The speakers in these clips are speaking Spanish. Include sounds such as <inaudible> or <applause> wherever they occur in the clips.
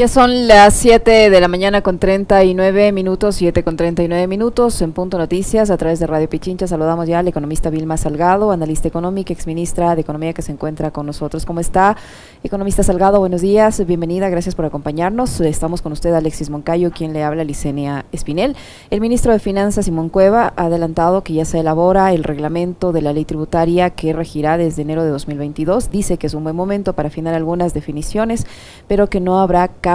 Ya son las 7 de la mañana con 39 minutos, 7 con 39 minutos en Punto Noticias a través de Radio Pichincha. Saludamos ya al economista Vilma Salgado, analista económica, exministra de Economía que se encuentra con nosotros. ¿Cómo está? Economista Salgado, buenos días, bienvenida, gracias por acompañarnos. Estamos con usted Alexis Moncayo, quien le habla Licenia Espinel. El ministro de Finanzas, Simón Cueva, ha adelantado que ya se elabora el reglamento de la ley tributaria que regirá desde enero de 2022. Dice que es un buen momento para afinar algunas definiciones, pero que no habrá cambios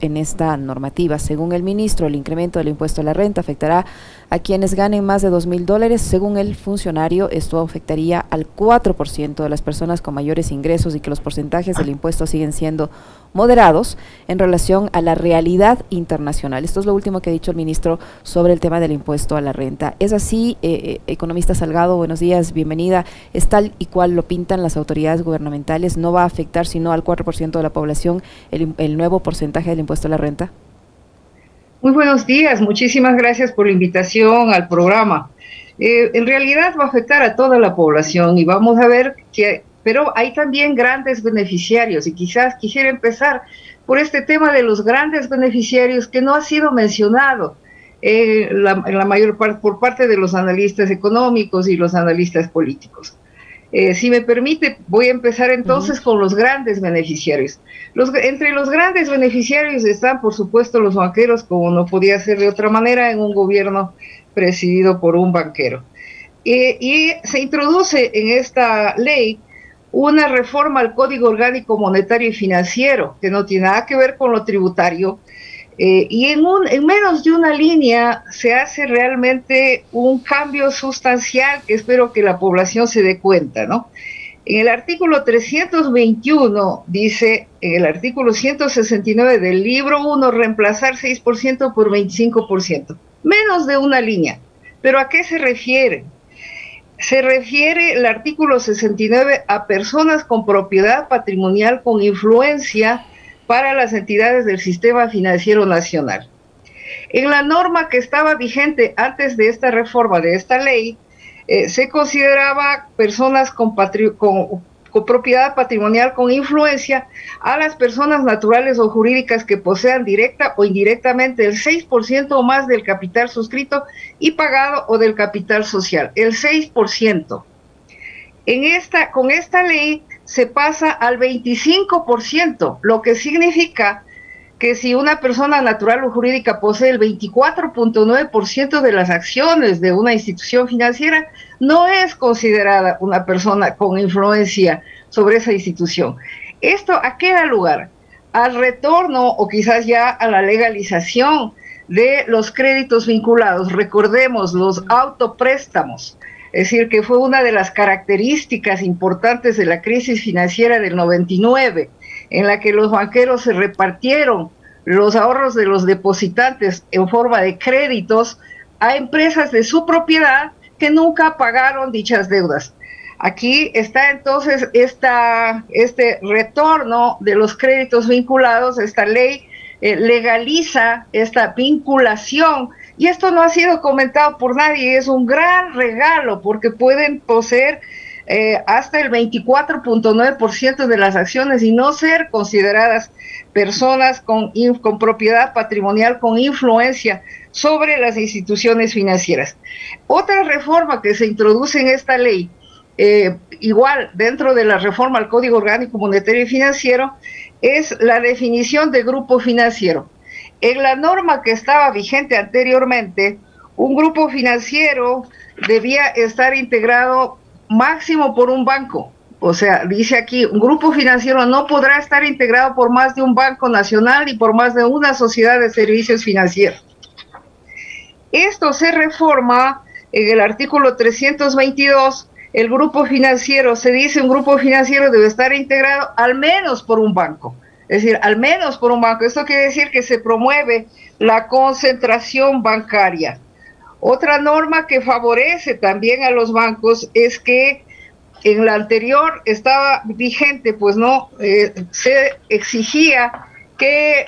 en esta normativa. Según el ministro, el incremento del impuesto a la renta afectará a quienes ganen más de dos mil dólares. Según el funcionario, esto afectaría al 4% de las personas con mayores ingresos y que los porcentajes del impuesto siguen siendo moderados en relación a la realidad internacional. Esto es lo último que ha dicho el ministro sobre el tema del impuesto a la renta. Es así, eh, eh, economista Salgado, buenos días, bienvenida. Es tal y cual lo pintan las autoridades gubernamentales, no va a afectar sino al 4% de la población el, el nuevo porcentaje del impuesto a la renta. Muy buenos días, muchísimas gracias por la invitación al programa. Eh, en realidad va a afectar a toda la población y vamos a ver que, pero hay también grandes beneficiarios y quizás quisiera empezar por este tema de los grandes beneficiarios que no ha sido mencionado eh, la, la mayor parte por parte de los analistas económicos y los analistas políticos. Eh, si me permite, voy a empezar entonces con los grandes beneficiarios. Los, entre los grandes beneficiarios están, por supuesto, los banqueros, como no podía ser de otra manera en un gobierno presidido por un banquero. y se introduce en esta ley una reforma al Código Orgánico Monetario y Financiero, que no tiene nada que ver con lo tributario, eh, y en, un, en menos de una línea se hace realmente un cambio sustancial que espero que la población se dé cuenta, ¿no? En el artículo 321 dice, en el artículo 169 del libro 1, reemplazar 6% por 25%. Menos de una línea. ¿Pero a qué se refiere? Se refiere el artículo 69 a personas con propiedad patrimonial con influencia para las entidades del sistema financiero nacional. En la norma que estaba vigente antes de esta reforma de esta ley, eh, se consideraba personas con, con, propiedad patrimonial con influencia a las personas naturales o jurídicas que posean directa o indirectamente el 6% o más del capital suscrito y pagado o del capital social, el 6%. En esta, con esta ley se pasa al 25%, lo que significa que si una persona natural o jurídica posee el 24.9% de las acciones de una institución financiera, no es considerada una persona con influencia sobre esa institución. ¿Esto a qué da lugar? Al retorno o quizás ya a la legalización de los créditos vinculados. Recordemos los autopréstamos es decir, que fue una de las características importantes de la crisis financiera del 99, en la que los banqueros se repartieron los ahorros de los depositantes en forma de créditos a empresas de su propiedad que nunca pagaron dichas deudas. Aquí está entonces este retorno de los créditos vinculados, esta ley eh, legaliza esta vinculación y esto no ha sido comentado por nadie, es un gran regalo porque pueden poseer eh, hasta el 24.9% de las acciones y no ser consideradas personas con, propiedad patrimonial con influencia sobre las instituciones financieras. Otra reforma que se introduce en esta ley, eh, igual dentro de la reforma al Código Orgánico Monetario y Financiero, es la definición de grupo financiero. En la norma que estaba vigente anteriormente, un grupo financiero debía estar integrado máximo por un banco. O sea, dice aquí, un grupo financiero no podrá estar integrado por más de un banco nacional y por más de una sociedad de servicios financieros. Esto se reforma en el artículo 322. El grupo financiero, se dice un grupo financiero debe estar integrado al menos por un banco es decir, al menos por un banco. Esto quiere decir que se promueve la concentración bancaria. Otra norma que favorece también a los bancos es que en la anterior estaba vigente, pues no, eh, se exigía que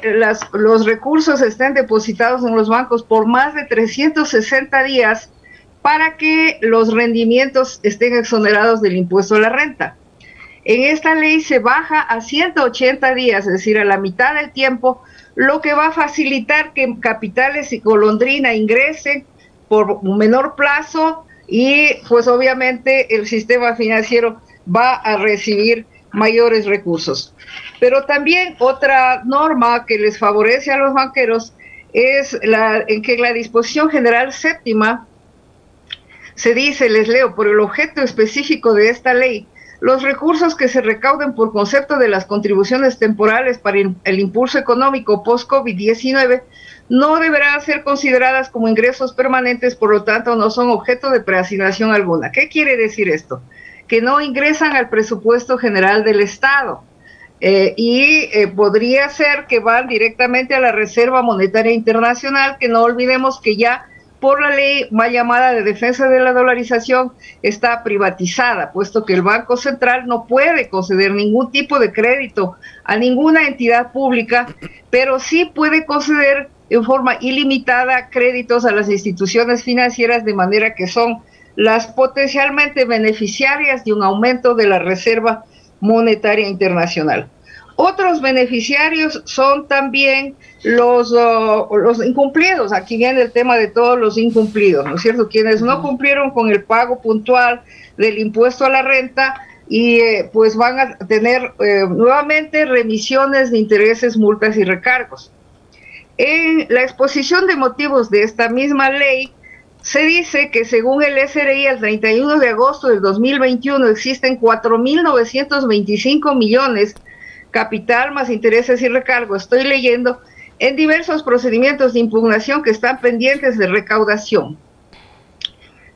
los recursos estén depositados en los bancos por más de 360 días para que los rendimientos estén exonerados del impuesto a la renta. En esta ley se baja a 180 días, es decir, a la mitad del tiempo, lo que va a facilitar que capitales y golondrina ingresen por un menor plazo y pues obviamente el sistema financiero va a recibir mayores recursos. Pero también otra norma que les favorece a los banqueros es la en que la disposición general séptima se dice, les leo, por el objeto específico de esta ley, los recursos que se recauden por concepto de las contribuciones temporales para el impulso económico post-COVID-19 no deberán ser consideradas como ingresos permanentes, por lo tanto no son objeto de preasignación alguna. ¿Qué quiere decir esto? Que no ingresan al presupuesto general del Estado. Eh, y eh, podría ser que van directamente a la Reserva Monetaria Internacional, que no olvidemos que ya por la ley más llamada de defensa de la dolarización está privatizada, puesto que el Banco Central no puede conceder ningún tipo de crédito a ninguna entidad pública, pero sí puede conceder en forma ilimitada créditos a las instituciones financieras de manera que son las potencialmente beneficiarias de un aumento de la Reserva Monetaria Internacional. Otros beneficiarios son también los, uh, los incumplidos. Aquí viene el tema de todos los incumplidos, ¿no es cierto? Quienes no cumplieron con el pago puntual del impuesto a la renta y eh, pues van a tener eh, nuevamente remisiones de intereses, multas y recargos. En la exposición de motivos de esta misma ley, se dice que según el SRI, el 31 de agosto del 2021 existen 4.925 millones capital más intereses y recargo. Estoy leyendo en diversos procedimientos de impugnación que están pendientes de recaudación.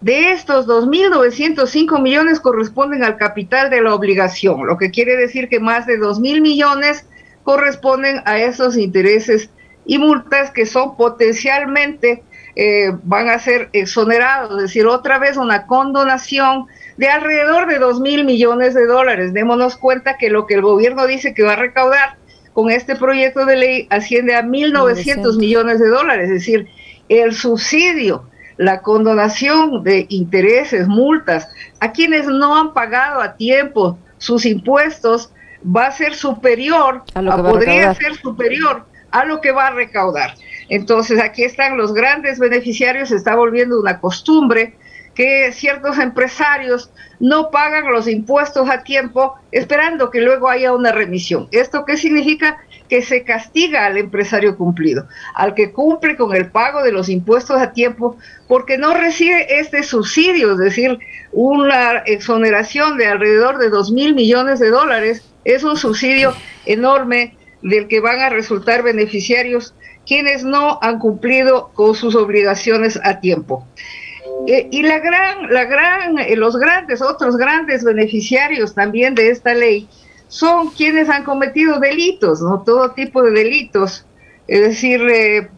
De estos 2.905 millones corresponden al capital de la obligación, lo que quiere decir que más de 2.000 millones corresponden a esos intereses y multas que son potencialmente eh, van a ser exonerados, es decir, otra vez una condonación de alrededor de 2 mil millones de dólares. Démonos cuenta que lo que el gobierno dice que va a recaudar con este proyecto de ley asciende a 1.900 millones de dólares, es decir, el subsidio, la condonación de intereses, multas a quienes no han pagado a tiempo sus impuestos va a ser superior, a podría ser superior a lo que va a recaudar. Entonces aquí están los grandes beneficiarios, se está volviendo una costumbre que ciertos empresarios no pagan los impuestos a tiempo esperando que luego haya una remisión. ¿Esto qué significa? Que se castiga al empresario cumplido, al que cumple con el pago de los impuestos a tiempo, porque no recibe este subsidio, es decir, una exoneración de alrededor de dos mil millones de dólares. Es un subsidio enorme del que van a resultar beneficiarios quienes no han cumplido con sus obligaciones a tiempo. Eh, y la gran, la gran, eh, los grandes, otros grandes beneficiarios también de esta ley son quienes han cometido delitos, ¿no? Todo tipo de delitos. Es decir, eh,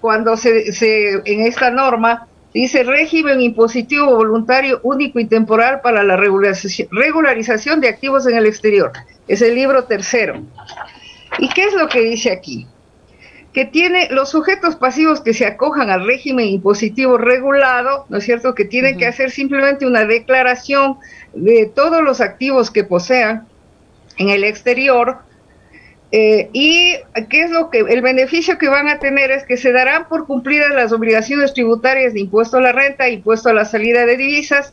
cuando se, se, en esta norma dice régimen impositivo voluntario único y temporal para la regularización, regularización de activos en el exterior. Es el libro tercero. ¿Y qué es lo que dice aquí? Que tiene los sujetos pasivos que se acojan al régimen impositivo regulado, ¿no es cierto? Que tienen que hacer simplemente una declaración de todos los activos que posean en el exterior. Eh, y qué es lo que el beneficio que van a tener es que se darán por cumplidas las obligaciones tributarias de impuesto a la renta, impuesto a la salida de divisas,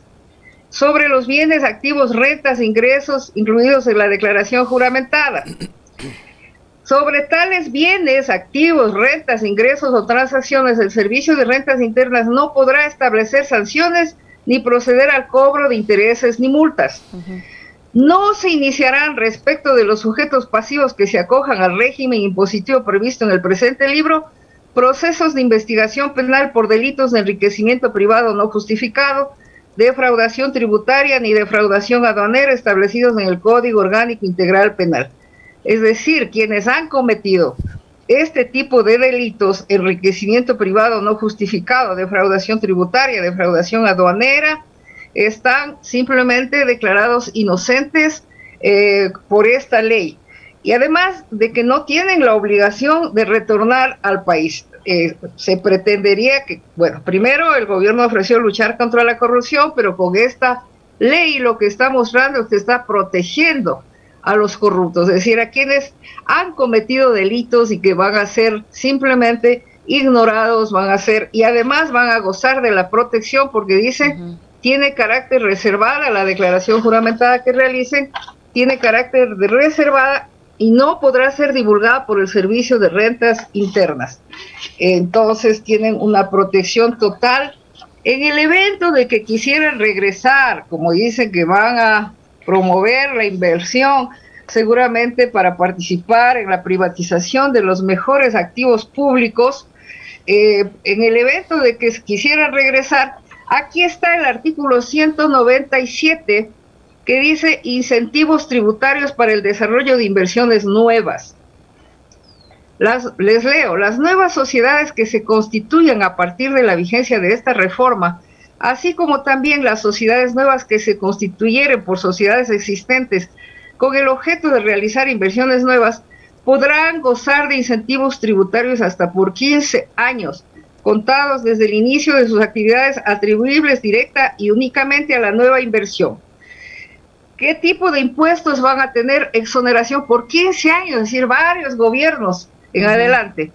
sobre los bienes, activos, rentas, ingresos, incluidos en la declaración juramentada. Sobre tales bienes, activos, rentas, ingresos o transacciones, el Servicio de Rentas Internas no podrá establecer sanciones ni proceder al cobro de intereses ni multas. No se iniciarán respecto de los sujetos pasivos que se acojan al régimen impositivo previsto en el presente libro procesos de investigación penal por delitos de enriquecimiento privado no justificado, defraudación tributaria ni defraudación aduanera establecidos en el Código Orgánico Integral Penal. Es decir, quienes han cometido este tipo de delitos, enriquecimiento privado no justificado, defraudación tributaria, defraudación aduanera, están simplemente declarados inocentes eh, por esta ley. Y además de que no tienen la obligación de retornar al país. Eh, se pretendería que, bueno, primero el gobierno ofreció luchar contra la corrupción, pero con esta ley lo que está mostrando es que está protegiendo a los corruptos, es decir, a quienes han cometido delitos y que van a ser simplemente ignorados, van a ser, y además van a gozar de la protección porque dice, tiene carácter reservada la declaración juramentada que realicen, tiene carácter de reservada y no podrá ser divulgada por el Servicio de Rentas Internas. Entonces tienen una protección total. En el evento de que quisieran regresar, como dicen que van a promover la inversión, seguramente para participar en la privatización de los mejores activos públicos, eh, en el evento de que quisieran regresar, aquí está el artículo 197 que dice incentivos tributarios para el desarrollo de inversiones nuevas. Las, les leo, las nuevas sociedades que se constituyan a partir de la vigencia de esta reforma, así como también las sociedades nuevas que se constituyeren por sociedades existentes con el objeto de realizar inversiones nuevas, podrán gozar de incentivos tributarios hasta por 15 años, contados desde el inicio de sus actividades atribuibles directa y únicamente a la nueva inversión ¿Qué tipo de impuestos van a tener exoneración por 15 años? Es decir, varios gobiernos en adelante.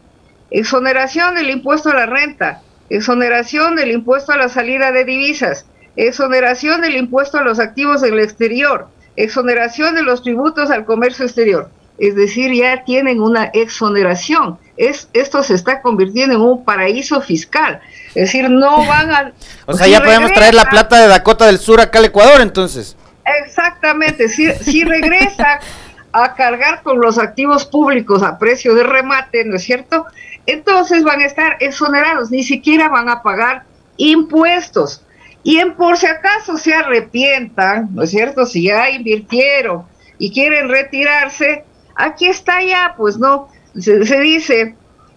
Exoneración del impuesto a la renta, exoneración del impuesto a la salida de divisas, exoneración del impuesto a los activos del exterior, exoneración de los tributos al comercio exterior. Es decir, ya tienen una exoneración. Es, esto se está convirtiendo en un paraíso fiscal. Es decir, no <laughs> van a... o sea, ya podemos traer la plata de Dakota del Sur acá al Ecuador, entonces. Exactamente, si, si regresa <laughs> a cargar con los activos públicos a precio de remate, ¿no es cierto? Entonces van a estar exonerados, ni siquiera van a pagar impuestos. Y en por si acaso se arrepientan, ¿no es cierto? Si ya invirtieron y quieren retirarse, aquí está ya, pues no, se, dice,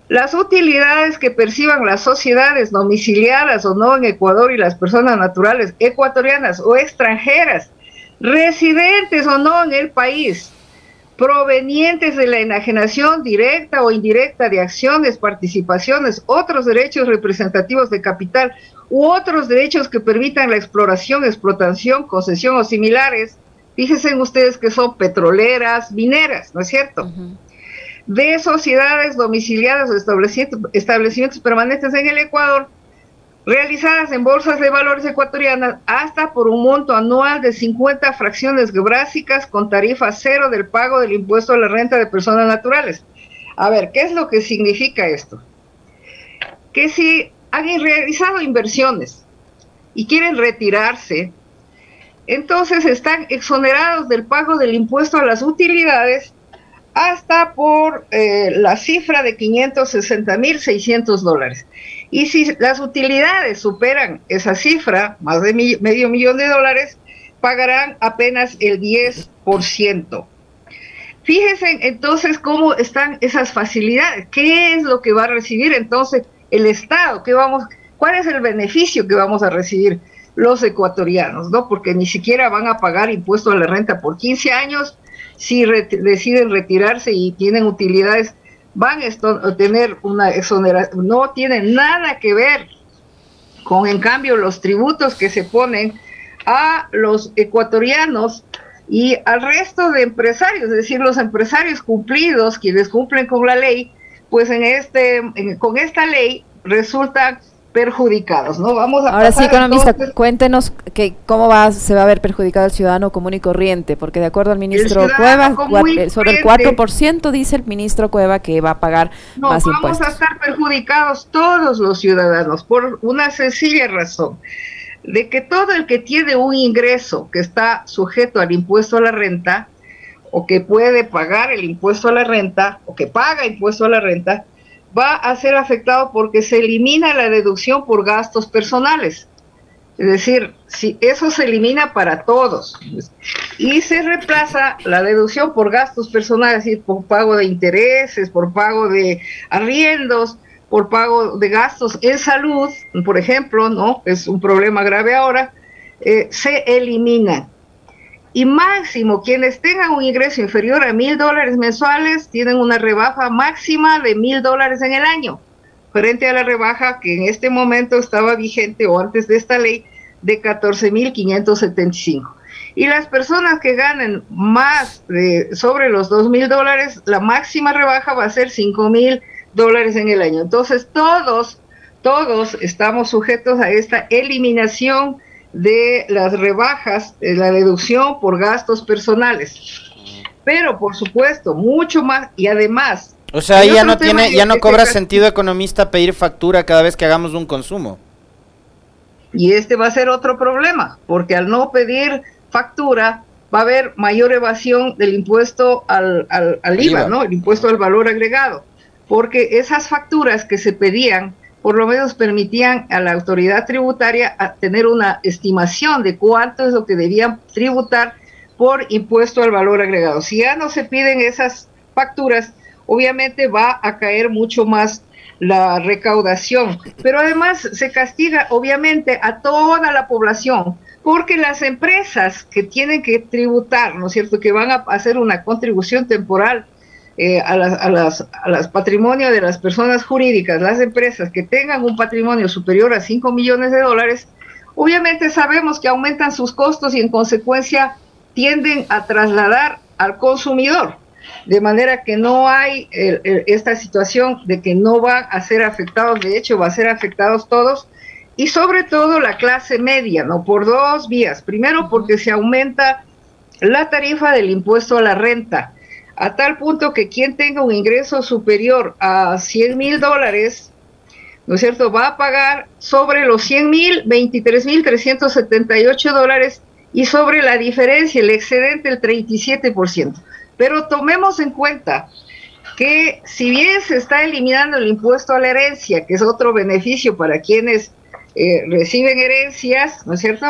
las utilidades que perciban las sociedades domiciliadas o no en Ecuador y las personas naturales ecuatorianas o extranjeras residentes o no en el país, provenientes de la enajenación directa o indirecta de acciones, participaciones, otros derechos representativos de capital u otros derechos que permitan la exploración, explotación, concesión o similares, fíjense ustedes que son petroleras, mineras, ¿no es cierto? De sociedades domiciliadas o establecimientos permanentes en el Ecuador, realizadas en bolsas de valores ecuatorianas hasta por un monto anual de 50 fracciones geográficas con tarifa cero del pago del impuesto a la renta de personas naturales. A ver, ¿qué es lo que significa esto? Que si han realizado inversiones y quieren retirarse, entonces están exonerados del pago del impuesto a las utilidades hasta por eh, la cifra de 560.600 dólares. Y si las utilidades superan esa cifra, más de medio millón de dólares, pagarán apenas el 10%. Fíjense entonces cómo están esas facilidades, qué es lo que va a recibir entonces el Estado, ¿Qué vamos, cuál es el beneficio que vamos a recibir los ecuatorianos, ¿no? Porque ni siquiera van a pagar impuesto a la renta por 15 años si deciden retirarse y tienen utilidades van a tener una exoneración, no tienen nada que ver con, en cambio, los tributos que se ponen a los ecuatorianos y al resto de empresarios, es decir, los empresarios cumplidos, quienes cumplen con la ley, pues en este, con esta ley resultan perjudicados, ¿no? Vamos a Ahora sí, economista, cuéntenos que cómo va se va a ver perjudicado el ciudadano común y corriente, porque de acuerdo al ministro Cueva, sobre el 4% dice el ministro Cueva que va a pagar más impuestos. Vamos a estar perjudicados todos los ciudadanos por una sencilla razón, de que todo el que tiene un ingreso que está sujeto al impuesto a la renta, o que puede pagar el impuesto a la renta, o que paga impuesto a la renta, va a ser afectado porque se elimina la deducción por gastos personales. Es decir, si eso se elimina para todos y se reemplaza la deducción por gastos personales, es decir, por pago de intereses, por pago de arriendos, por pago de gastos en salud, por ejemplo, ¿no? Es un problema grave ahora, eh, se elimina y máximo quienes tengan un ingreso inferior a mil dólares mensuales tienen una rebaja máxima de mil dólares en el año, frente a la rebaja que en este momento estaba vigente o antes de esta ley de 14.575. Y las personas que ganen más de, sobre los 2.000 dólares, la máxima rebaja va a ser 5.000 dólares en el año. Entonces todos, todos estamos sujetos a esta eliminación de las rebajas, de la deducción por gastos personales. Pero por supuesto, mucho más y además o sea, ya no tiene, ya no cobra sentido economista pedir factura cada vez que hagamos un consumo. Y este va a ser otro problema, porque al no pedir factura va a haber mayor evasión del impuesto al, al, IVA, ¿no? El impuesto al valor agregado, porque esas facturas que se pedían por lo menos permitían a la autoridad tributaria tener una estimación de cuánto es lo que debían tributar por impuesto al valor agregado. Si ya no se piden esas facturas, obviamente va a caer mucho más la recaudación, pero además se castiga obviamente a toda la población, porque las empresas que tienen que tributar, ¿no es cierto?, que van a hacer una contribución temporal eh, a, las, a, las, a las patrimonios de las personas jurídicas, las empresas que tengan un patrimonio superior a 5 millones de dólares, obviamente sabemos que aumentan sus costos y en consecuencia tienden a trasladar al consumidor de manera que no hay esta situación de que no van a ser afectados, de hecho va a ser afectados todos, y sobre todo la clase media, ¿no? Por dos vías. Primero, porque se aumenta la tarifa del impuesto a la renta, a tal punto que quien tenga un ingreso superior a 100 mil dólares, ¿no es cierto?, va a pagar sobre los 100 mil, 23 mil 378 dólares y sobre la diferencia, el excedente, el 37%. Pero tomemos en cuenta que si bien se está eliminando el impuesto a la herencia, que es otro beneficio para quienes eh, reciben herencias, ¿no es cierto?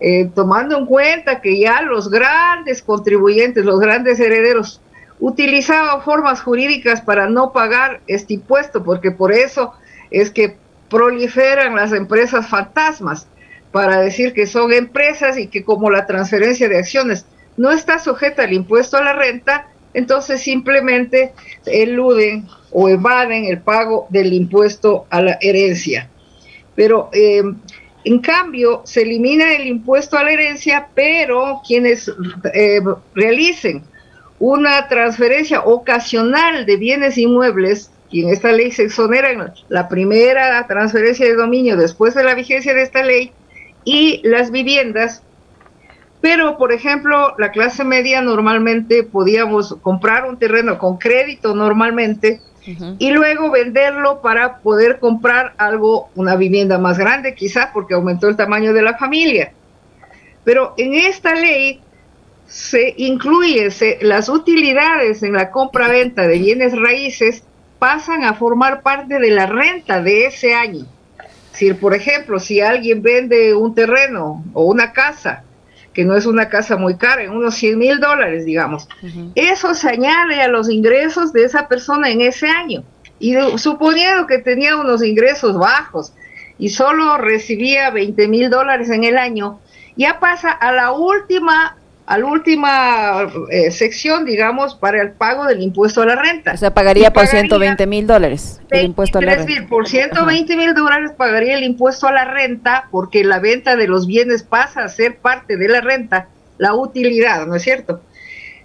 Eh, tomando en cuenta que ya los grandes contribuyentes, los grandes herederos, utilizaban formas jurídicas para no pagar este impuesto, porque por eso es que proliferan las empresas fantasmas, para decir que son empresas y que como la transferencia de acciones no está sujeta al impuesto a la renta, entonces simplemente eluden o evaden el pago del impuesto a la herencia. Pero em, en cambio se elimina el impuesto a la herencia, pero quienes em, realicen una transferencia ocasional de bienes inmuebles, y en esta ley se exoneran la primera transferencia de dominio después de la vigencia de esta ley, y las viviendas pero, por ejemplo, la clase media normalmente podíamos comprar un terreno con crédito normalmente y luego venderlo para poder comprar algo, una vivienda más grande quizás porque aumentó el tamaño de la familia. Pero en esta ley se incluye las utilidades en la compra-venta de bienes raíces pasan a formar parte de la renta de ese año. Si, por ejemplo, si alguien vende un terreno o una casa que no es una casa muy cara, en unos 100 mil dólares, digamos. Eso se añade a los ingresos de esa persona en ese año. Y suponiendo que tenía unos ingresos bajos y solo recibía 20 mil dólares en el año, ya pasa a la última a la última eh, sección, digamos, para el pago del impuesto a la renta. O sea, pagaría por 120 mil dólares el impuesto a la renta. por 120 mil dólares pagaría el impuesto a la renta porque la venta de los bienes pasa a ser parte de la renta, la utilidad, ¿no es cierto?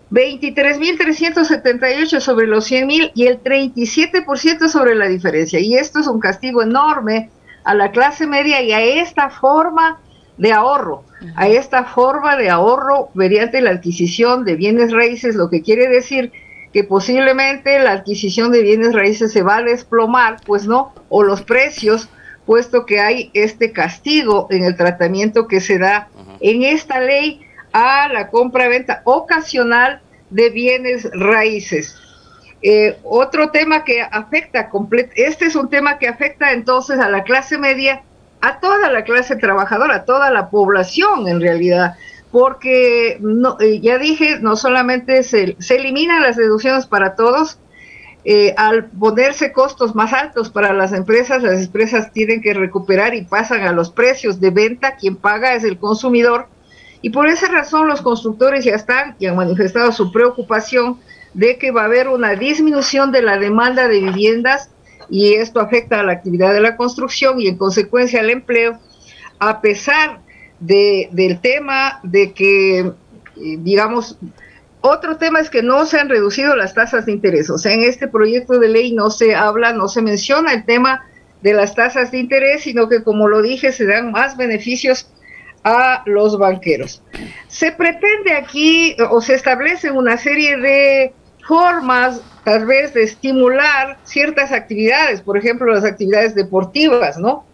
23 mil 378 sobre los 100 mil y el 37% sobre la diferencia. Y esto es un castigo enorme a la clase media y a esta forma de ahorro, a esta forma de ahorro mediante la adquisición de bienes raíces, lo que quiere decir que posiblemente la adquisición de bienes raíces se va a desplomar, pues no, o los precios, puesto que hay este castigo en el tratamiento que se da en esta ley a la compra-venta ocasional de bienes raíces. Eh, otro tema que afecta, este es un tema que afecta entonces a la clase media a toda la clase trabajadora, a toda la población en realidad, porque no, eh, ya dije, no solamente se, se, eliminan las deducciones para todos, eh, al ponerse costos más altos para las empresas, las empresas tienen que recuperar y pasan a los precios de venta, quien paga es el consumidor, y por esa razón los constructores ya están y han manifestado su preocupación de que va a haber una disminución de la demanda de viviendas y esto afecta a la actividad de la construcción y en consecuencia al empleo, a pesar de, del tema de que, eh, digamos, otro tema es que no se han reducido las tasas de interés. O sea, en este proyecto de ley no se habla, no se menciona el tema de las tasas de interés, sino que, como lo dije, se dan más beneficios a los banqueros. Se pretende aquí o se establece una serie de formas tal vez de estimular ciertas actividades, por ejemplo las actividades deportivas, ¿no?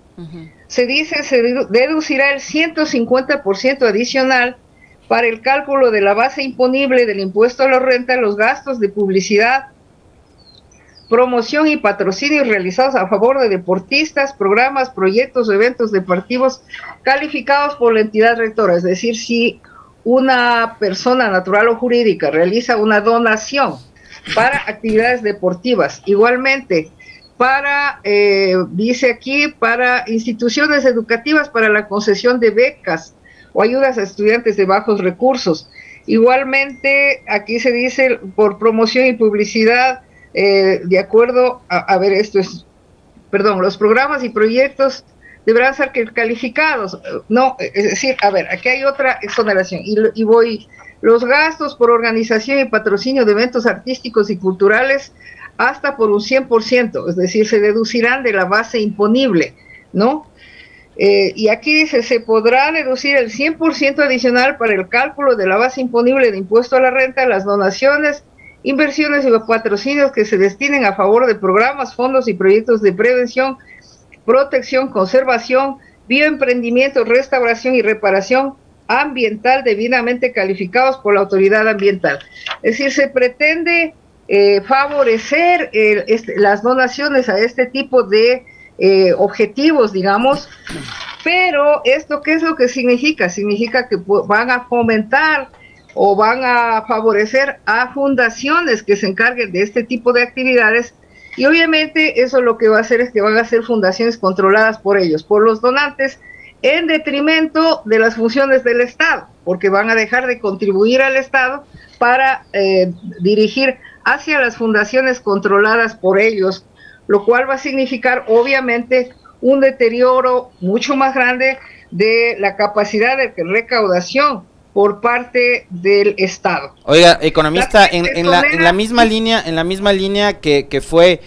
Se dice se deducirá el 150% adicional para el cálculo de la base imponible del impuesto a la renta los gastos de publicidad, promoción y patrocinio realizados a favor de deportistas, programas, proyectos o eventos deportivos calificados por la entidad rectora. Es decir, si una persona natural o jurídica realiza una donación para actividades deportivas, igualmente para, eh, dice aquí, para instituciones educativas para la concesión de becas o ayudas a estudiantes de bajos recursos. Igualmente, aquí se dice por promoción y publicidad, eh, de acuerdo a, a, ver, esto es, perdón, los programas y proyectos deberán ser calificados. No, es decir, a ver, aquí hay otra exoneración y, y voy, los gastos por organización y patrocinio de eventos artísticos y culturales hasta por un 100%, es decir, se deducirán de la base imponible, ¿no? Eh, y aquí dice, se podrá deducir el 100% adicional para el cálculo de la base imponible de impuesto a la renta, las donaciones, inversiones y patrocinios que se destinen a favor de programas, fondos y proyectos de prevención, protección, conservación, bioemprendimiento, restauración y reparación ambiental debidamente calificados por la autoridad ambiental. Es decir, se pretende eh, favorecer este, las donaciones a este tipo de eh, objetivos, digamos, pero esto, ¿qué es lo que significa? Significa que van a fomentar o van a favorecer a fundaciones que se encarguen de este tipo de actividades y obviamente eso lo que va a hacer es que van a ser fundaciones controladas por ellos, por los donantes, en detrimento de las funciones del Estado, porque van a dejar de contribuir al Estado para eh, dirigir hacia las fundaciones controladas por ellos lo cual va a significar obviamente un deterioro mucho más grande de la capacidad de recaudación por parte del Estado. Oiga, economista, en, la, misma línea, en la misma línea que, fue,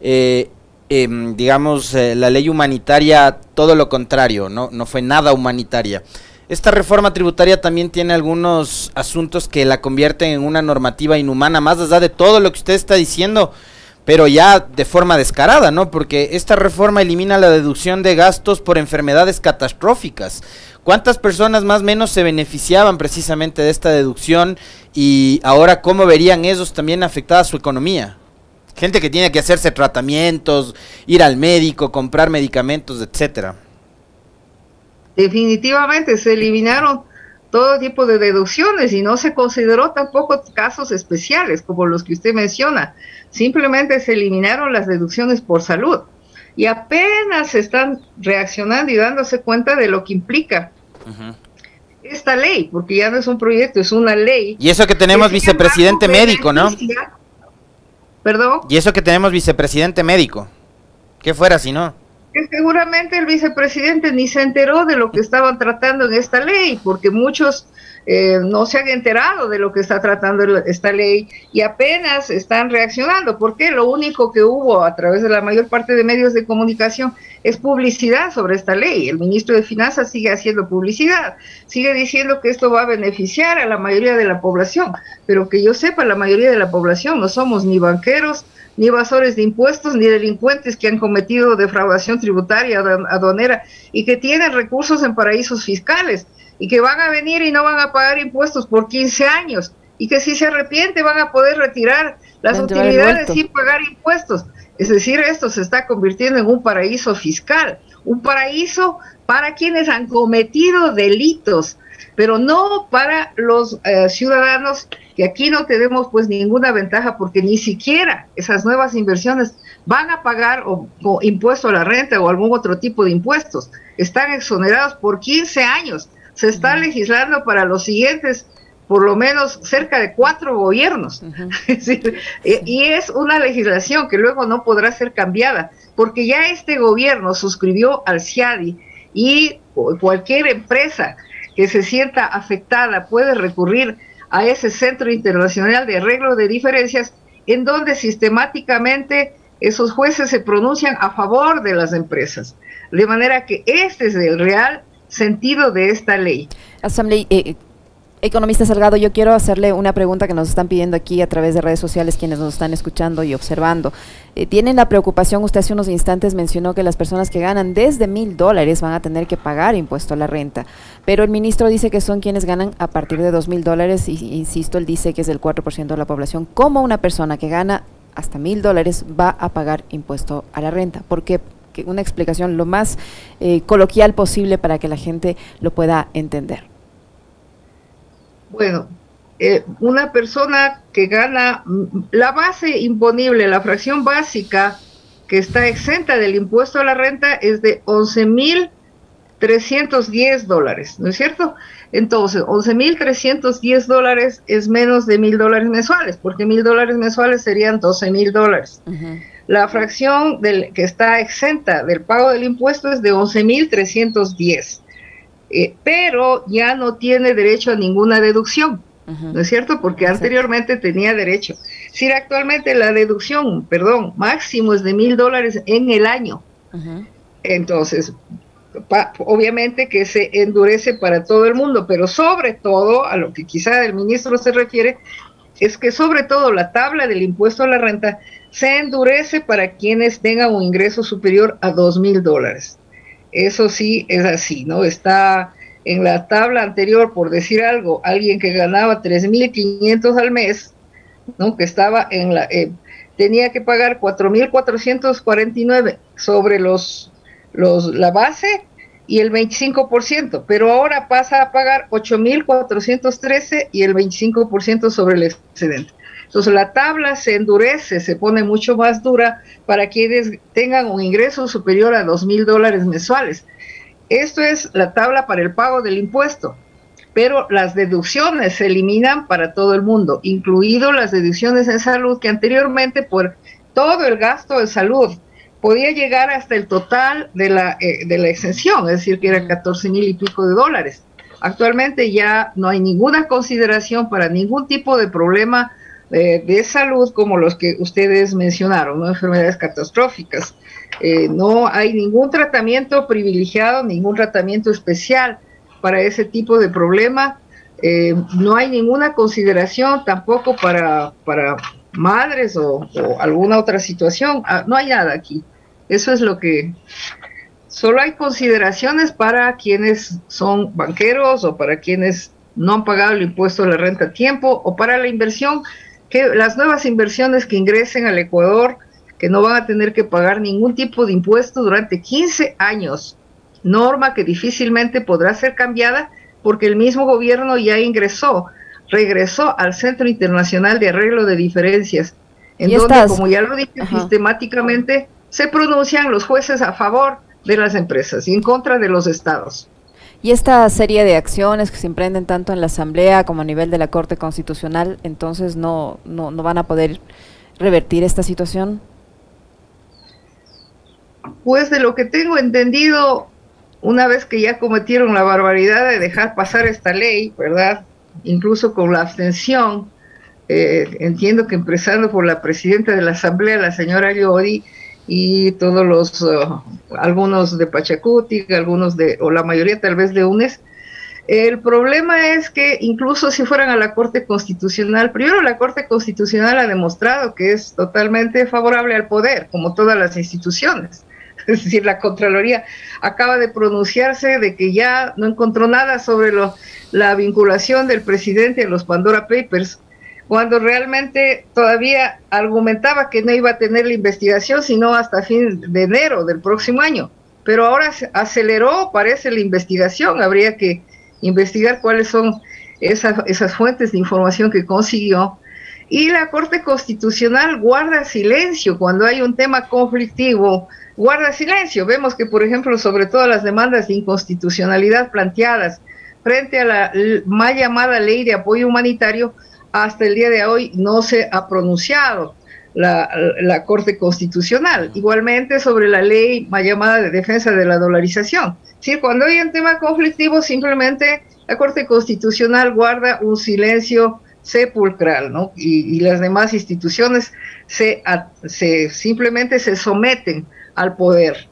eh, em, digamos, eh, la ley humanitaria, todo lo contrario, no, no fue nada humanitaria. Esta reforma tributaria también tiene algunos asuntos que la convierten en una normativa inhumana, más allá de todo lo que usted está diciendo pero ya de forma descarada, ¿no? Porque esta reforma elimina la deducción de gastos por enfermedades catastróficas. ¿Cuántas personas más o menos se beneficiaban precisamente de esta deducción y ahora cómo verían ellos también afectada su economía? Gente que tiene que hacerse tratamientos, ir al médico, comprar medicamentos, etcétera. Definitivamente se eliminaron todo tipo de deducciones y no se consideró tampoco casos especiales como los que usted menciona. Simplemente se eliminaron las deducciones por salud y apenas están reaccionando y dándose cuenta de lo que implica esta ley, porque ya no es un proyecto, es una ley. Y eso que tenemos vicepresidente médico, ¿no? Perdón. Y eso que tenemos vicepresidente médico. ¿Qué fuera si no? que seguramente el vicepresidente ni se enteró de lo que estaban tratando en esta ley, porque muchos eh, no se han enterado de lo que está tratando esta ley y apenas están reaccionando, porque lo único que hubo a través de la mayor parte de medios de comunicación es publicidad sobre esta ley. El ministro de Finanzas sigue haciendo publicidad, sigue diciendo que esto va a beneficiar a la mayoría de la población, pero que yo sepa, la mayoría de la población no somos ni banqueros, ni evasores de impuestos, ni delincuentes que han cometido defraudación tributaria aduanera y que tienen recursos en paraísos fiscales y que van a venir y no van a pagar impuestos por 15 años y que si se arrepiente van a poder retirar las utilidades sin pagar impuestos. Es decir, esto se está convirtiendo en un paraíso fiscal, un paraíso para quienes han cometido delitos, pero no para los eh, ciudadanos que aquí no tenemos pues ninguna ventaja porque ni siquiera esas nuevas inversiones van a pagar o, impuesto a la renta o algún otro tipo de impuestos. Están exonerados por 15 años. Se está legislando para los siguientes por lo menos cerca de cuatro gobiernos. <laughs> y es una legislación que luego no podrá ser cambiada, porque ya este gobierno suscribió al CIADI y cualquier empresa que se sienta afectada puede recurrir a ese Centro Internacional de Arreglo de Diferencias, en donde sistemáticamente esos jueces se pronuncian a favor de las empresas. De manera que este es el real sentido de esta ley. Asamblea, eh, Economista Salgado, yo quiero hacerle una pregunta que nos están pidiendo aquí a través de redes sociales quienes nos están escuchando y observando. Eh, ¿Tienen la preocupación, usted hace unos instantes mencionó que las personas que ganan desde mil dólares van a tener que pagar impuesto a la renta, pero el ministro dice que son quienes ganan a partir de dos mil dólares y, insisto, él dice que es el 4% de la población. ¿Cómo una persona que gana hasta mil dólares va a pagar impuesto a la renta? ¿Por qué? Una explicación lo más eh, coloquial posible para que la gente lo pueda entender. Bueno, eh, una persona que gana mm, la base imponible, la fracción básica que está exenta del impuesto a la renta es de 11.310 dólares, ¿no es cierto? Entonces, 11.310 dólares es menos de mil dólares mensuales, porque mil dólares mensuales serían 12.000 dólares. La fracción del, que está exenta del pago del impuesto es de 11.310. Eh, pero ya no tiene derecho a ninguna deducción, ¿no es cierto? Porque anteriormente tenía derecho. Si actualmente la deducción, perdón, máximo es de mil dólares en el año. Entonces, obviamente que se endurece para todo el mundo, pero sobre todo, a lo que quizá el ministro se refiere, es que sobre todo la tabla del impuesto a la renta se endurece para quienes tengan un ingreso superior a dos mil dólares. Eso sí es así, ¿no? Está en la tabla anterior, por decir algo, alguien que ganaba 3.500 al mes, ¿no? Que estaba en la... Eh, tenía que pagar 4.449 sobre los, los, la base y el 25%, pero ahora pasa a pagar 8.413 y el 25% sobre el excedente. Entonces la tabla se endurece, se pone mucho más dura para quienes tengan un ingreso superior a dos mil dólares mensuales. Esto es la tabla para el pago del impuesto, pero las deducciones se eliminan para todo el mundo, incluido las deducciones en salud que anteriormente por todo el gasto de salud podía llegar hasta el total de la, eh, de la exención, es decir, que era 14 mil y pico de dólares. Actualmente ya no hay ninguna consideración para ningún tipo de problema de salud como los que ustedes mencionaron, ¿no? enfermedades catastróficas. Eh, no hay ningún tratamiento privilegiado, ningún tratamiento especial para ese tipo de problema. Eh, no hay ninguna consideración tampoco para, para madres o, alguna otra situación. Ah, no hay nada aquí. Eso es lo que... Solo hay consideraciones para quienes son banqueros o para quienes no han pagado el impuesto de la renta a tiempo o para la inversión que las nuevas inversiones que ingresen al Ecuador, que no van a tener que pagar ningún tipo de impuesto durante 15 años, norma que difícilmente podrá ser cambiada porque el mismo gobierno ya ingresó, regresó al Centro Internacional de Arreglo de Diferencias, en donde, como ya lo dije, sistemáticamente se pronuncian los jueces a favor de las empresas y en contra de los estados. Y esta serie de acciones que se emprenden tanto en la Asamblea como a nivel de la Corte Constitucional, entonces no, no, no van a poder revertir esta situación. Pues de lo que tengo entendido, una vez que ya cometieron la barbaridad de dejar pasar esta ley, ¿verdad? Incluso con la abstención, eh, entiendo que empezando por la presidenta de la Asamblea, la señora Yodi, y todos los, uh, algunos de Pachacuti, algunos de, o la mayoría tal vez de UNES. El problema es que incluso si fueran a la Corte Constitucional, primero la Corte Constitucional ha demostrado que es totalmente favorable al poder, como todas las instituciones. <laughs> Es decir, la Contraloría acaba de pronunciarse de que ya no encontró nada sobre la vinculación del presidente a los Pandora Papers, cuando realmente todavía argumentaba que no iba a tener la investigación sino hasta fin de enero del próximo año. Pero ahora aceleró, parece, la investigación. Habría que investigar cuáles son esas fuentes de información que consiguió. Y la Corte Constitucional guarda silencio cuando hay un tema conflictivo, guarda silencio. Vemos que, por ejemplo, sobre todas las demandas de inconstitucionalidad planteadas frente a la mal llamada ley de apoyo humanitario, hasta el día de hoy no se ha pronunciado. la, Corte Constitucional. Igualmente sobre la ley llamada de defensa de la dolarización. Sí, cuando hay un tema conflictivo, simplemente la Corte Constitucional guarda un silencio sepulcral, ¿no? Y, las demás instituciones se, se, simplemente se someten al poder.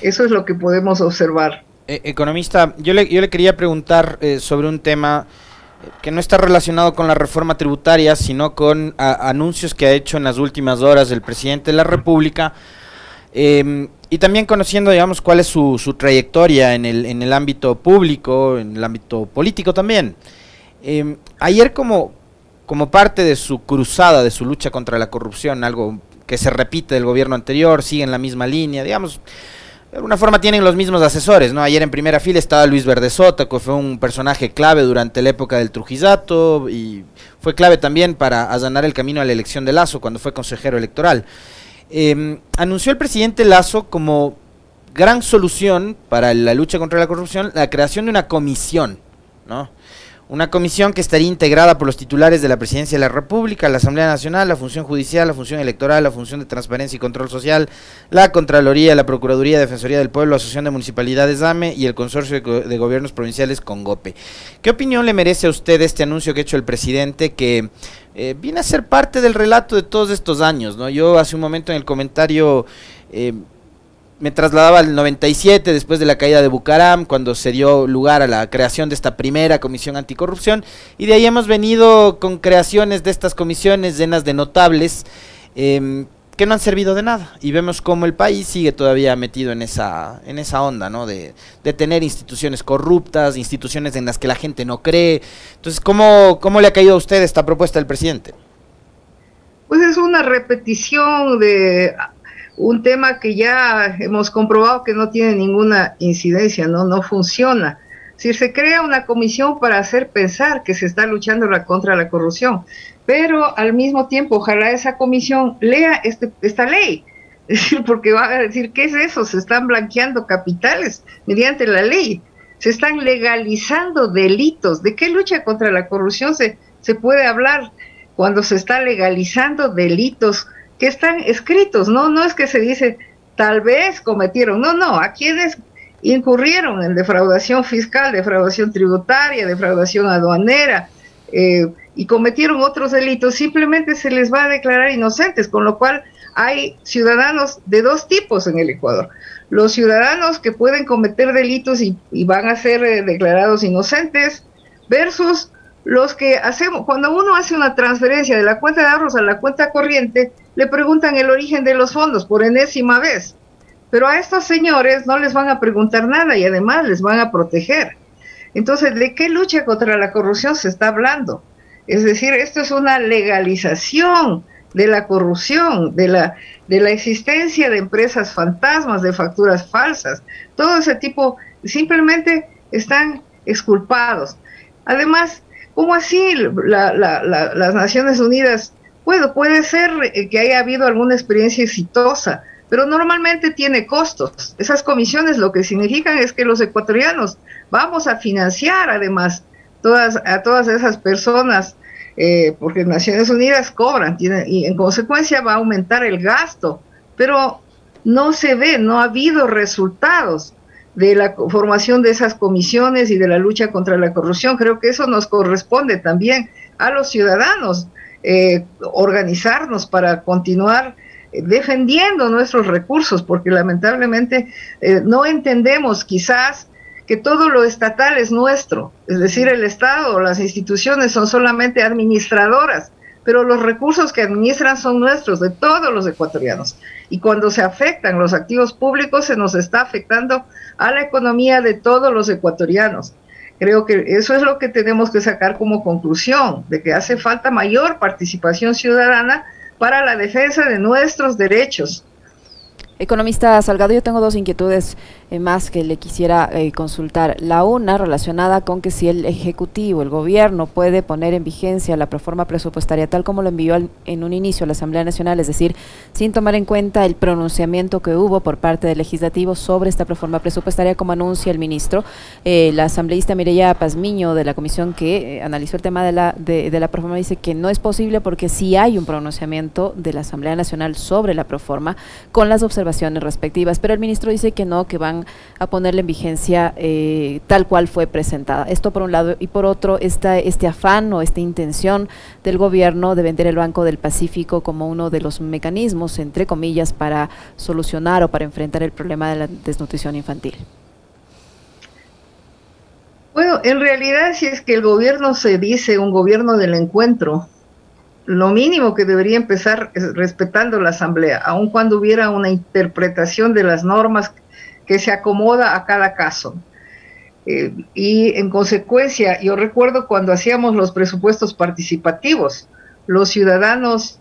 Eso es lo que podemos observar. Eh, economista, yo le, yo le quería preguntar eh, sobre un tema que no está relacionado con la reforma tributaria, sino con anuncios que ha hecho en las últimas horas el presidente de la República. Em, y también conociendo, digamos, cuál es su, su trayectoria en el, en el, ámbito público, en el ámbito político también. Em, ayer como, como parte de su cruzada, de su lucha contra la corrupción, algo que se repite del gobierno anterior, sigue en la misma línea, digamos, de alguna forma tienen los mismos asesores, ¿no? Ayer en primera fila estaba Luis Verdesota, que fue un personaje clave durante la época del Trujillato y fue clave también para allanar el camino a la elección de Lazo cuando fue consejero electoral. Em, anunció el presidente Lazo como gran solución para la lucha contra la corrupción la creación de una comisión, ¿no? Una comisión que estaría integrada por los titulares de la Presidencia de la República, la Asamblea Nacional, la Función Judicial, la Función Electoral, la Función de Transparencia y Control Social, la Contraloría, la Procuraduría, Defensoría del Pueblo, Asociación de Municipalidades AME y el Consorcio de, Gobiernos Provinciales con GOPE. ¿Qué opinión le merece a usted este anuncio que ha hecho el presidente que eh, viene a ser parte del relato de todos estos años? ¿no? Yo hace un momento en el comentario... Eh, me trasladaba al 97 después de la caída de Bucaram, cuando se dio lugar a la creación de esta primera comisión anticorrupción, y de ahí hemos venido con creaciones de estas comisiones llenas de notables em, que no han servido de nada. Y vemos cómo el país sigue todavía metido en esa, en esa onda, ¿no? De, de tener instituciones corruptas, instituciones en las que la gente no cree. Entonces, ¿cómo, ¿cómo le ha caído a usted esta propuesta del presidente? Pues es una repetición de un tema que ya hemos comprobado que no tiene ninguna incidencia, no, no funciona. Si se crea una comisión para hacer pensar que se está luchando contra la corrupción, pero al mismo tiempo ojalá esa comisión lea este, esta ley, <laughs> porque va a decir, ¿qué es eso? Se están blanqueando capitales mediante la ley, se están legalizando delitos. ¿De qué lucha contra la corrupción se, se puede hablar cuando se está legalizando delitos? Que están escritos, ¿no? No es que se dice tal vez cometieron, no, no, a quienes incurrieron en defraudación fiscal, defraudación tributaria, defraudación aduanera eh, y cometieron otros delitos, simplemente se les va a declarar inocentes, con lo cual hay ciudadanos de dos tipos en el Ecuador. Los ciudadanos que pueden cometer delitos y, van a ser eh, declarados inocentes versus los que hacemos, cuando uno hace una transferencia de la cuenta de ahorros a la cuenta corriente, le preguntan el origen de los fondos por enésima vez. Pero a estos señores no les van a preguntar nada y además les van a proteger. Entonces, ¿de qué lucha contra la corrupción se está hablando? Es decir, esto es una legalización de la corrupción, de la, de la existencia de empresas fantasmas, de facturas falsas. Todo ese tipo simplemente están exculpados. Además, ¿cómo así las Naciones Unidas. Bueno, puede ser eh, que haya habido alguna experiencia exitosa, pero normalmente tiene costos. Esas comisiones lo que significan es que los ecuatorianos vamos a financiar además todas, a todas esas personas, eh, porque Naciones Unidas cobran y en consecuencia va a aumentar el gasto, pero no se ve, no ha habido resultados de la formación de esas comisiones y de la lucha contra la corrupción. Creo que eso nos corresponde también a los ciudadanos eh, organizarnos para continuar eh, defendiendo nuestros recursos, porque lamentablemente eh, no entendemos quizás que todo lo estatal es nuestro, es decir, el Estado o las instituciones son solamente administradoras, pero los recursos que administran son nuestros, de todos los ecuatorianos. Y cuando se afectan los activos públicos, se nos está afectando a la economía de todos los ecuatorianos. Creo que eso es lo que tenemos que sacar como conclusión, de que hace falta mayor participación ciudadana para la defensa de nuestros derechos. Economista Salgado, yo tengo dos inquietudes más que le quisiera eh, consultar. La una relacionada con que si el Ejecutivo, el Gobierno puede poner en vigencia la reforma presupuestaria tal como lo envió en un inicio a la Asamblea Nacional, es decir, sin tomar en cuenta el pronunciamiento que hubo por parte del Legislativo sobre esta reforma presupuestaria, como anuncia el ministro. Eh, la asambleísta Mireya Pazmiño de la comisión que analizó el tema de la, de, de la reforma dice que no es posible porque sí hay un pronunciamiento de la Asamblea Nacional sobre la reforma con las observaciones respectivas, pero el ministro dice que no, que van a ponerle en vigencia eh, tal cual fue presentada. Esto por un lado y por otro este afán o esta intención del gobierno de vender el Banco del Pacífico como uno de los mecanismos, entre comillas, para solucionar o para enfrentar el problema de la desnutrición infantil. Bueno, en realidad si es que el gobierno se dice un gobierno del encuentro, lo mínimo que debería empezar es respetando la asamblea, aun cuando hubiera una interpretación de las normas se acomoda a cada caso. Eh, y en consecuencia, yo recuerdo cuando hacíamos los presupuestos participativos, los ciudadanos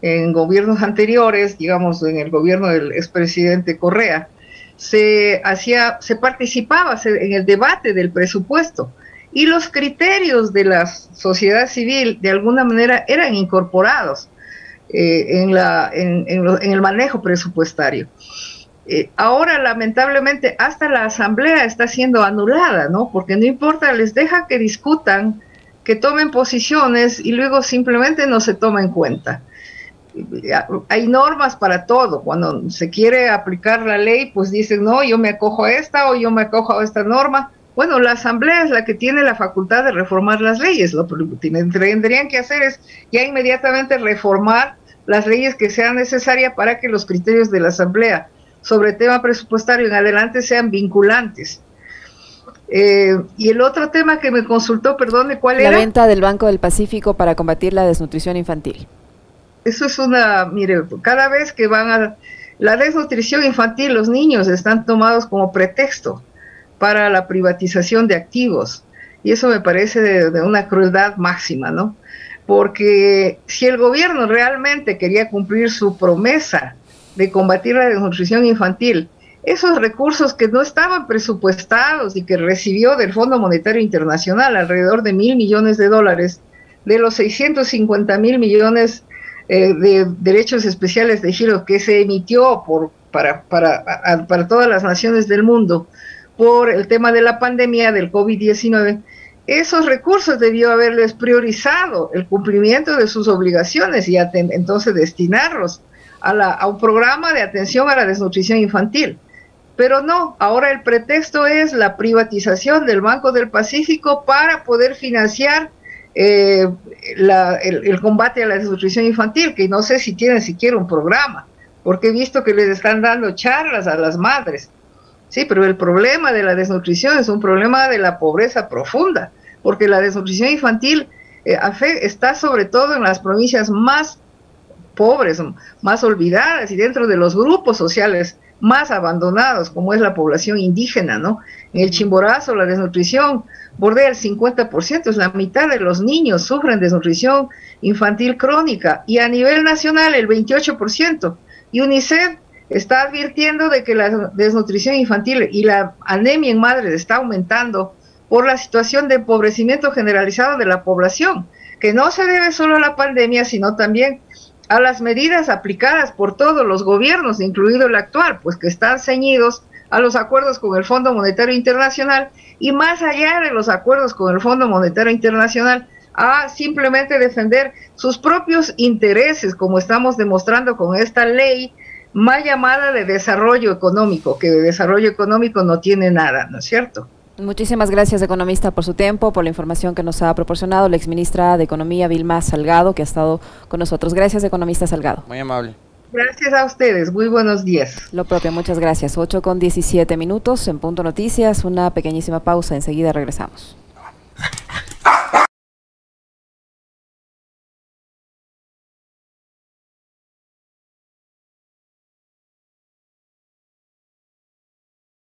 en gobiernos anteriores, digamos en el gobierno del expresidente Correa, se hacía, se participaba en el debate del presupuesto y los criterios de la sociedad civil de alguna manera eran incorporados eh, en, la, en el manejo presupuestario. Eh, ahora, lamentablemente, hasta la asamblea está siendo anulada, ¿no? Porque no importa, les deja que discutan, que tomen posiciones y luego simplemente no se toma en cuenta. Hay normas para todo. Cuando se quiere aplicar la ley, pues dicen, no, yo me acojo a esta o yo me acojo a esta norma. Bueno, la Asamblea es la que tiene la facultad de reformar las leyes. Lo que tendrían que hacer es ya inmediatamente reformar las leyes que sean necesarias para que los criterios de la Asamblea sobre tema presupuestario en adelante sean vinculantes. Eh, y el otro tema que me consultó, perdone, ¿cuál era? La venta del Banco del Pacífico para combatir la desnutrición infantil. Eso es una, mire, cada vez que van a... La desnutrición infantil, los niños están tomados como pretexto para la privatización de activos. Y eso me parece de una crueldad máxima, ¿no? Porque si el gobierno realmente quería cumplir su promesa de combatir la desnutrición infantil, esos recursos que no estaban presupuestados y que recibió del Fondo Monetario Internacional, alrededor de mil millones de dólares, de los 650 mil millones eh, de derechos especiales de giro que se emitió por, para, para, para todas las naciones del mundo por el tema de la pandemia del COVID-19, esos recursos debió haberles priorizado el cumplimiento de sus obligaciones y entonces destinarlos a, un programa de atención a la desnutrición infantil. Pero no, ahora el pretexto es la privatización del Banco del Pacífico para poder financiar eh, el, combate a la desnutrición infantil, que no sé si tienen siquiera un programa, porque he visto que les están dando charlas a las madres. Sí, pero el problema de la desnutrición es un problema de la pobreza profunda, porque la desnutrición infantil eh, está sobre todo en las provincias más pobres, más olvidadas y dentro de los grupos sociales más abandonados, como es la población indígena, ¿no? En el Chimborazo la desnutrición bordea el 50%, es la mitad de los niños sufren desnutrición infantil crónica y a nivel nacional el 28%. Y UNICEF está advirtiendo de que la desnutrición infantil y la anemia en madres está aumentando por la situación de empobrecimiento generalizado de la población, que no se debe solo a la pandemia, sino también a las medidas aplicadas por todos los gobiernos, incluido el actual, pues que están ceñidos a los acuerdos con el Fondo Monetario Internacional y más allá de los acuerdos con el Fondo Monetario Internacional, a simplemente defender sus propios intereses, como estamos demostrando con esta ley más llamada de desarrollo económico, que de desarrollo económico no tiene nada, ¿no es cierto? Muchísimas gracias, economista, por su tiempo, por la información que nos ha proporcionado la exministra de Economía, Vilma Salgado, que ha estado con nosotros. Gracias, economista Salgado. Muy amable. Gracias a ustedes, muy buenos días. Lo propio, muchas gracias. 8 con 17 minutos en Punto Noticias, una pequeñísima pausa, enseguida regresamos. <laughs>